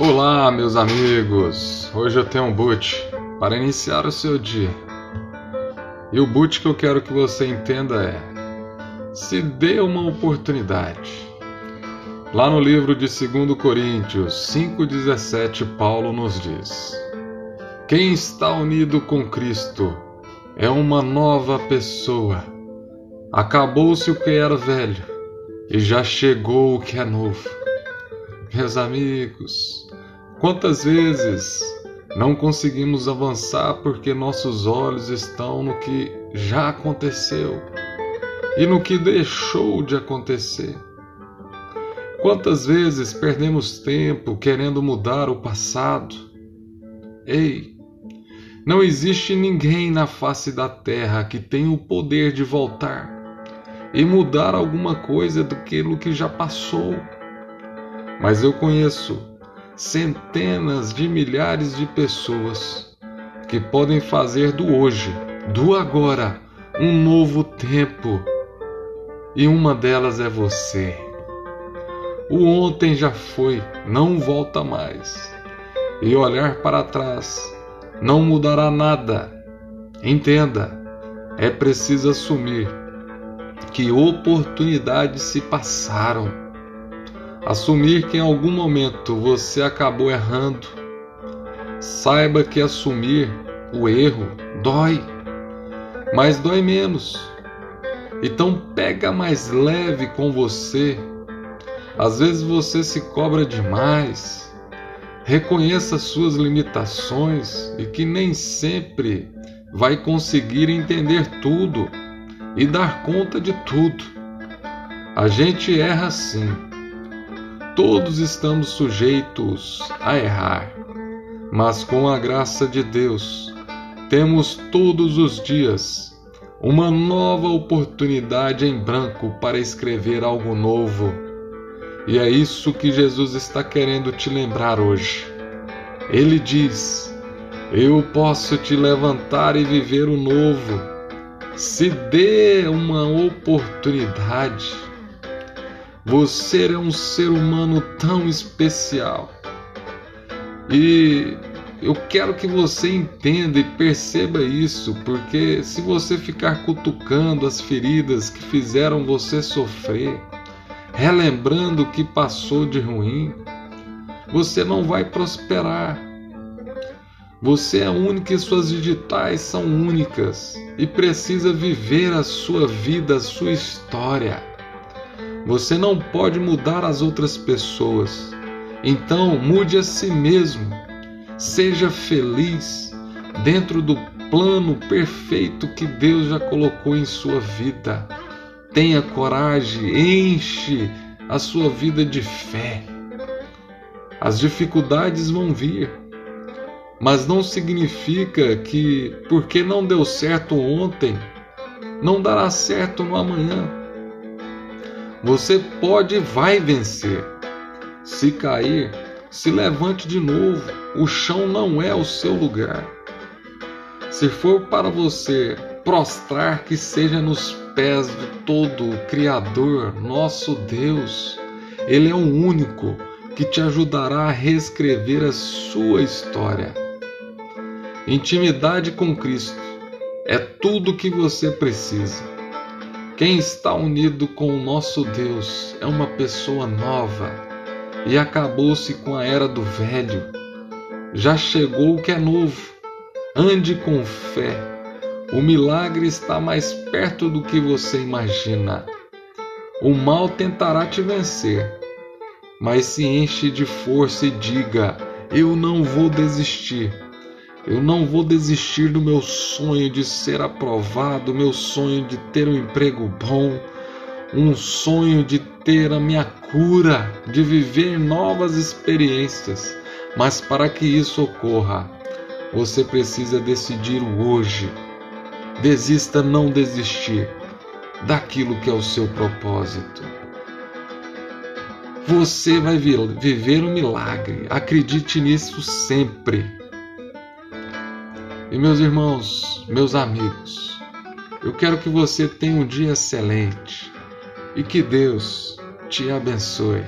Olá, meus amigos! Hoje eu tenho um boot para iniciar o seu dia. E o boot que eu quero que você entenda é: se dê uma oportunidade. Lá no livro de 2 Coríntios 5,17, Paulo nos diz: Quem está unido com Cristo é uma nova pessoa. Acabou-se o que era velho e já chegou o que é novo. Meus amigos, quantas vezes não conseguimos avançar porque nossos olhos estão no que já aconteceu e no que deixou de acontecer? Quantas vezes perdemos tempo querendo mudar o passado? Ei, não existe ninguém na face da terra que tenha o poder de voltar e mudar alguma coisa daquilo que já passou. Mas eu conheço centenas de milhares de pessoas que podem fazer do hoje, do agora, um novo tempo. E uma delas é você. O ontem já foi, não volta mais. E olhar para trás não mudará nada. Entenda, é preciso assumir que oportunidades se passaram. Assumir que em algum momento você acabou errando. Saiba que assumir o erro dói, mas dói menos. Então pega mais leve com você. Às vezes você se cobra demais. Reconheça suas limitações e que nem sempre vai conseguir entender tudo e dar conta de tudo. A gente erra sim. Todos estamos sujeitos a errar, mas com a graça de Deus, temos todos os dias uma nova oportunidade em branco para escrever algo novo. E é isso que Jesus está querendo te lembrar hoje. Ele diz: Eu posso te levantar e viver o novo se dê uma oportunidade. Você é um ser humano tão especial. E eu quero que você entenda e perceba isso, porque se você ficar cutucando as feridas que fizeram você sofrer, relembrando o que passou de ruim, você não vai prosperar. Você é única e suas digitais são únicas e precisa viver a sua vida, a sua história. Você não pode mudar as outras pessoas. Então, mude a si mesmo. Seja feliz dentro do plano perfeito que Deus já colocou em sua vida. Tenha coragem, enche a sua vida de fé. As dificuldades vão vir mas não significa que porque não deu certo ontem, não dará certo no amanhã. Você pode e vai vencer. Se cair, se levante de novo. O chão não é o seu lugar. Se for para você prostrar, que seja nos pés do todo Criador, nosso Deus. Ele é o único que te ajudará a reescrever a sua história. Intimidade com Cristo é tudo o que você precisa. Quem está unido com o nosso Deus é uma pessoa nova e acabou-se com a era do velho. Já chegou o que é novo. Ande com fé. O milagre está mais perto do que você imagina. O mal tentará te vencer, mas se enche de força e diga: Eu não vou desistir eu não vou desistir do meu sonho de ser aprovado, meu sonho de ter um emprego bom, um sonho de ter a minha cura, de viver novas experiências. Mas para que isso ocorra, você precisa decidir hoje. Desista não desistir daquilo que é o seu propósito. Você vai viver um milagre. Acredite nisso sempre. E meus irmãos, meus amigos, eu quero que você tenha um dia excelente e que Deus te abençoe.